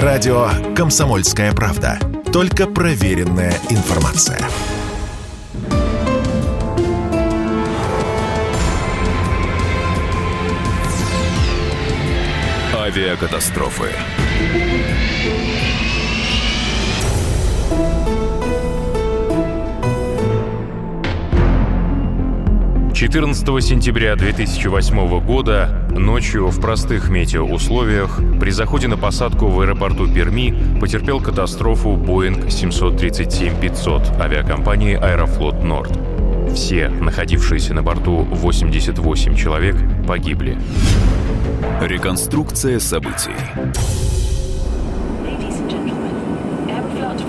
Радио «Комсомольская правда». Только проверенная информация. Авиакатастрофы. 14 сентября 2008 года ночью в простых метеоусловиях при заходе на посадку в аэропорту Перми потерпел катастрофу Boeing 737-500 авиакомпании «Аэрофлот Норд». Все, находившиеся на борту 88 человек, погибли. Реконструкция событий.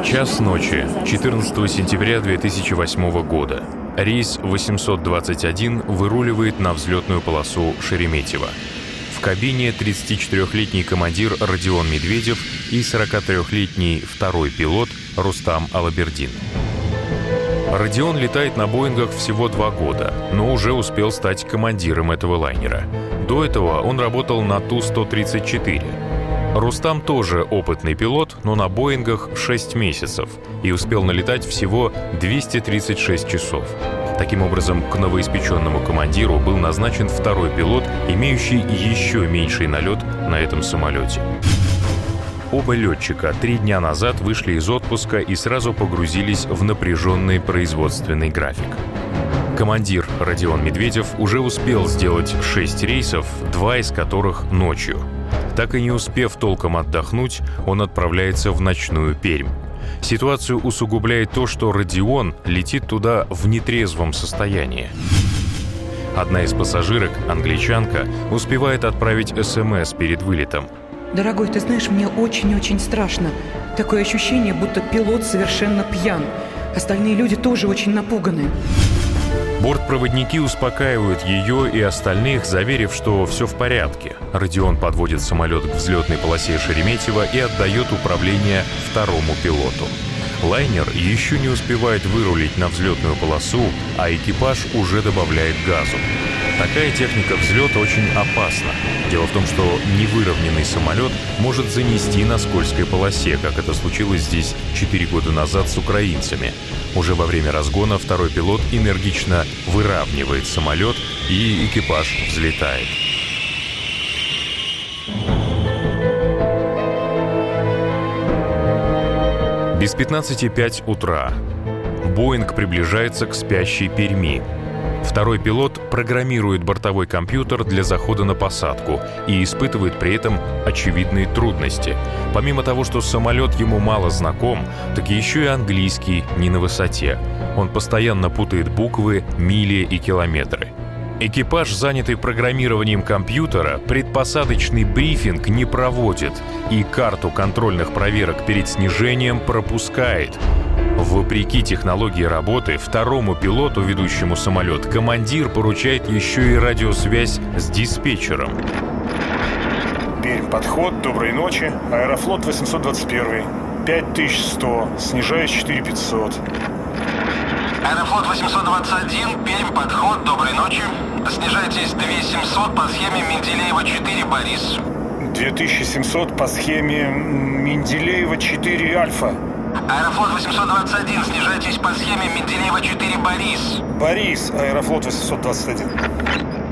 Час ночи, 14 сентября 2008 года. Рейс 821 выруливает на взлетную полосу Шереметьево. В кабине 34-летний командир Родион Медведев и 43-летний второй пилот Рустам Алабердин. Родион летает на Боингах всего два года, но уже успел стать командиром этого лайнера. До этого он работал на Ту-134, Рустам тоже опытный пилот, но на Боингах 6 месяцев и успел налетать всего 236 часов. Таким образом, к новоиспеченному командиру был назначен второй пилот, имеющий еще меньший налет на этом самолете. Оба летчика три дня назад вышли из отпуска и сразу погрузились в напряженный производственный график. Командир Родион Медведев уже успел сделать шесть рейсов, два из которых ночью – так и не успев толком отдохнуть, он отправляется в ночную Пермь. Ситуацию усугубляет то, что Родион летит туда в нетрезвом состоянии. Одна из пассажирок, англичанка, успевает отправить СМС перед вылетом. «Дорогой, ты знаешь, мне очень-очень страшно. Такое ощущение, будто пилот совершенно пьян. Остальные люди тоже очень напуганы». Бортпроводники успокаивают ее и остальных, заверив, что все в порядке. Родион подводит самолет к взлетной полосе Шереметьево и отдает управление второму пилоту. Лайнер еще не успевает вырулить на взлетную полосу, а экипаж уже добавляет газу. Такая техника взлета очень опасна. Дело в том, что невыровненный самолет может занести на скользкой полосе, как это случилось здесь 4 года назад с украинцами. Уже во время разгона второй пилот энергично выравнивает самолет, и экипаж взлетает. Без 15.05 утра. Боинг приближается к спящей Перми. Второй пилот программирует бортовой компьютер для захода на посадку и испытывает при этом очевидные трудности. Помимо того, что самолет ему мало знаком, так еще и английский не на высоте. Он постоянно путает буквы, мили и километры. Экипаж, занятый программированием компьютера, предпосадочный брифинг не проводит и карту контрольных проверок перед снижением пропускает. Вопреки технологии работы, второму пилоту, ведущему самолет, командир поручает еще и радиосвязь с диспетчером. Пермь, подход, доброй ночи. Аэрофлот 821. 5100, снижаясь 4500. Аэрофлот 821, Пермь, подход, доброй ночи. Снижайтесь 2700 по схеме Менделеева 4, Борис. 2700 по схеме Менделеева 4, Альфа. Аэрофлот 821, снижайтесь по схеме Менделеева 4, Борис. Борис, Аэрофлот 821.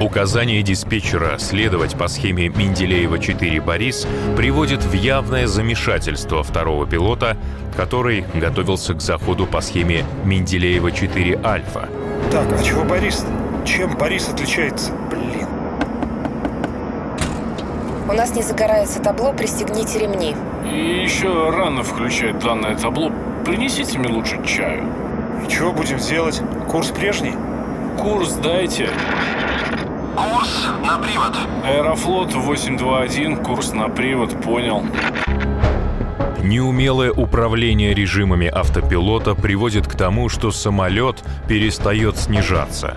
Указание диспетчера следовать по схеме Менделеева-4 «Борис» приводит в явное замешательство второго пилота, который готовился к заходу по схеме Менделеева-4 «Альфа». Так, а чего Борис? Чем Борис отличается? Блин. У нас не загорается табло, пристегните ремни. И еще рано включать данное табло. Принесите мне лучше чаю. И чего будем делать? Курс прежний? Курс дайте. Курс на привод. Аэрофлот 821, курс на привод, понял. Неумелое управление режимами автопилота приводит к тому, что самолет перестает снижаться.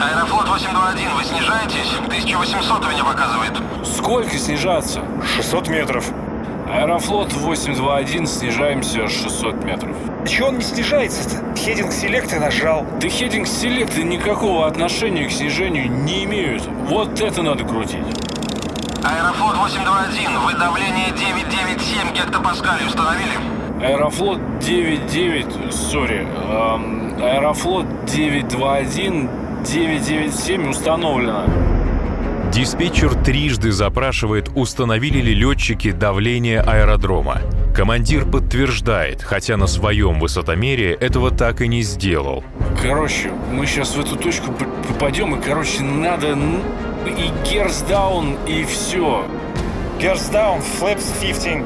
Аэрофлот 821, вы снижаетесь? 1800 у меня показывает. Сколько снижаться? 600 метров. Аэрофлот 821, снижаемся 600 метров. Чего он не снижается-то? Heading select ы нажал. Да heading select ы никакого отношения к снижению не имеют. Вот это надо крутить. Аэрофлот 821, вы давление 997 гектопаскалей установили? Аэрофлот 99, sorry, эм, Аэрофлот 921, 997 установлено. Диспетчер трижды запрашивает, установили ли летчики давление аэродрома. Командир подтверждает, хотя на своем высотомере этого так и не сделал. Короче, мы сейчас в эту точку попадем, и, короче, надо и герсдаун, и все. Down, flaps 15.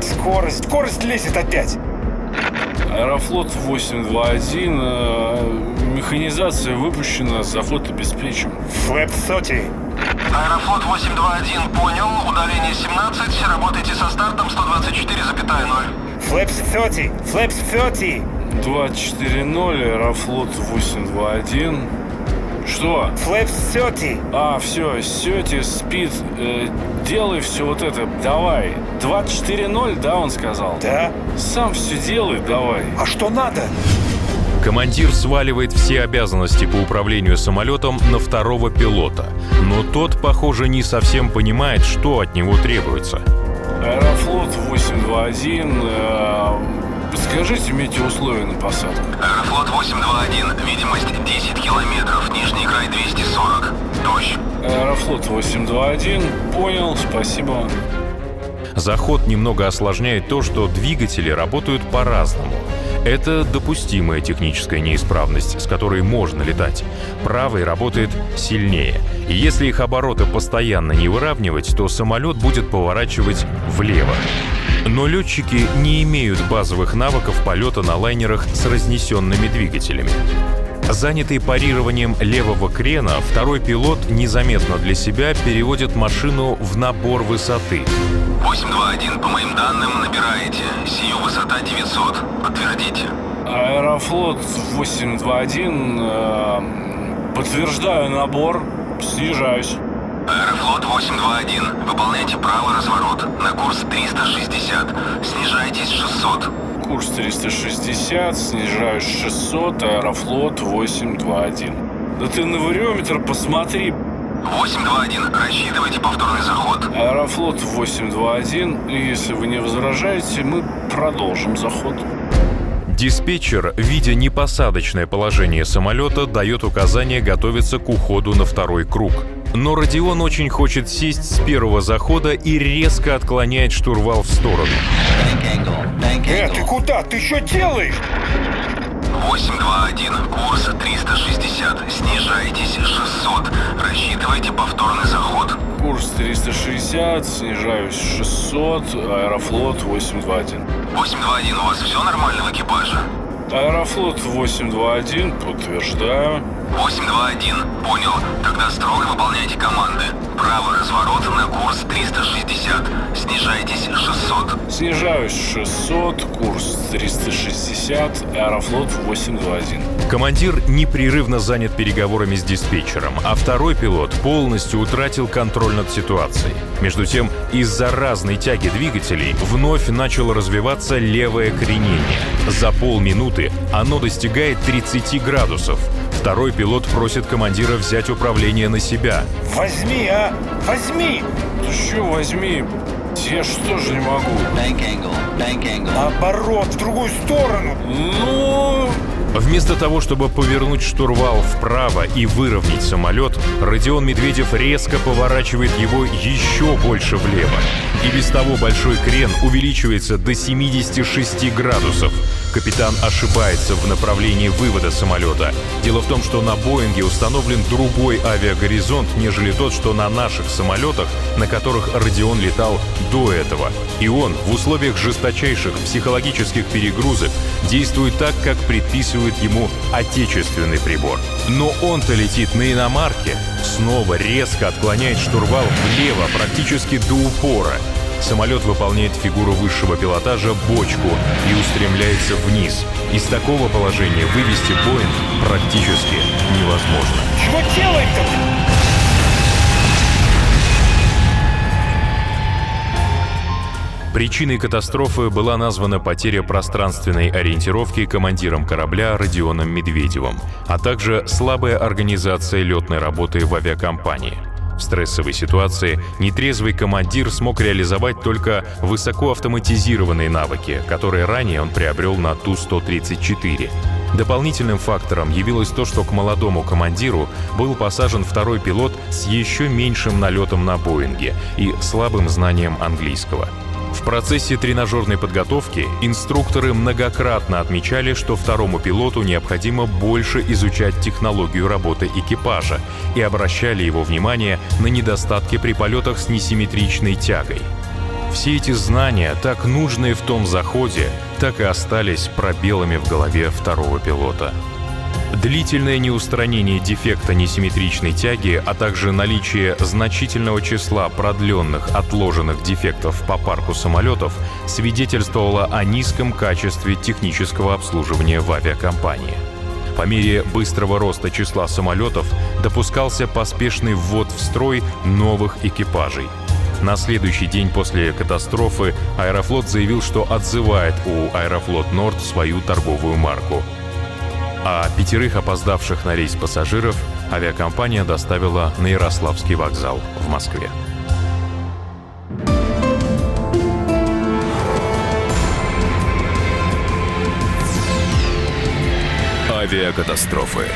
Скорость, скорость лезет опять. Аэрофлот 821, э, механизация выпущена, заход обеспечен. Flap 30. Аэрофлот 821, понял, удаление 17, работайте со стартом 124,0. Flaps 30. Flaps 30. 240, Аэрофлот 821. Что? Flaps 30. А, все, сети, спид, э, делай все вот это, давай. 24.0, да, он сказал? Да? Сам все делай, давай. А что надо? Командир сваливает все обязанности по управлению самолетом на второго пилота, но тот, похоже, не совсем понимает, что от него требуется. Аэрофлот 821, э, подскажите метеоусловия на посадку. Аэрофлот 821, видимость 10 километров, нижний край 240. Дождь. Аэрофлот 821, понял, спасибо. Заход немного осложняет то, что двигатели работают по-разному. Это допустимая техническая неисправность, с которой можно летать. Правый работает сильнее. И если их обороты постоянно не выравнивать, то самолет будет поворачивать влево. Но летчики не имеют базовых навыков полета на лайнерах с разнесенными двигателями. Занятый парированием левого крена, второй пилот незаметно для себя переводит машину в набор высоты. 821, по моим данным, набираете. Сию высота 900. Подтвердите. Аэрофлот 821, э, подтверждаю набор, снижаюсь. Аэрофлот 821, выполняйте правый разворот на курс 360. Снижайтесь 600. Курс 360, снижаюсь 600, Аэрофлот 821. Да ты на вариометр посмотри. 821, рассчитывайте повторный заход. Аэрофлот 821, и если вы не возражаете, мы продолжим заход. Диспетчер, видя непосадочное положение самолета, дает указание готовиться к уходу на второй круг. Но Родион очень хочет сесть с первого захода и резко отклоняет штурвал в сторону. Э, ты куда? Ты что делаешь? 821, курс 360. Снижайтесь 600. Рассчитывайте повторный заход. Курс 360, снижаюсь 600, Аэрофлот 821. 821, у вас все нормально в экипаже? Аэрофлот 821, подтверждаю. 821, понял. Тогда строго выполняйте команды. Правый разворот на курс 360. Снижайтесь 600. Снижаюсь 600, курс 360, Аэрофлот 821. Командир непрерывно занят переговорами с диспетчером, а второй пилот полностью утратил контроль над ситуацией. Между тем, из-за разной тяги двигателей вновь начало развиваться левое кренение. За полминуты оно достигает 30 градусов. Второй пилот просит командира взять управление на себя. Возьми, а! Возьми! Ты что, возьми, я что же не могу? Наоборот, в другую сторону. Ну, Вместо того, чтобы повернуть штурвал вправо и выровнять самолет, Родион Медведев резко поворачивает его еще больше влево. И без того большой крен увеличивается до 76 градусов. Капитан ошибается в направлении вывода самолета. Дело в том, что на Боинге установлен другой авиагоризонт, нежели тот, что на наших самолетах, на которых Родион летал до этого. И он в условиях жесточайших психологических перегрузок действует так, как предписывает ему отечественный прибор. Но он-то летит на иномарке. Снова резко отклоняет штурвал влево, практически до упора. Самолет выполняет фигуру высшего пилотажа бочку и устремляется вниз. Из такого положения вывести Боинг практически невозможно. Чего делать-то? Причиной катастрофы была названа потеря пространственной ориентировки командиром корабля Родионом Медведевым, а также слабая организация летной работы в авиакомпании. В стрессовой ситуации нетрезвый командир смог реализовать только высокоавтоматизированные навыки, которые ранее он приобрел на Ту-134. Дополнительным фактором явилось то, что к молодому командиру был посажен второй пилот с еще меньшим налетом на Боинге и слабым знанием английского. В процессе тренажерной подготовки инструкторы многократно отмечали, что второму пилоту необходимо больше изучать технологию работы экипажа и обращали его внимание на недостатки при полетах с несимметричной тягой. Все эти знания, так нужные в том заходе, так и остались пробелами в голове второго пилота. Длительное неустранение дефекта несимметричной тяги, а также наличие значительного числа продленных отложенных дефектов по парку самолетов свидетельствовало о низком качестве технического обслуживания в авиакомпании. По мере быстрого роста числа самолетов допускался поспешный ввод в строй новых экипажей – на следующий день после катастрофы Аэрофлот заявил, что отзывает у Аэрофлот Норд свою торговую марку. А пятерых опоздавших на рейс пассажиров авиакомпания доставила на Ярославский вокзал в Москве. Авиакатастрофы.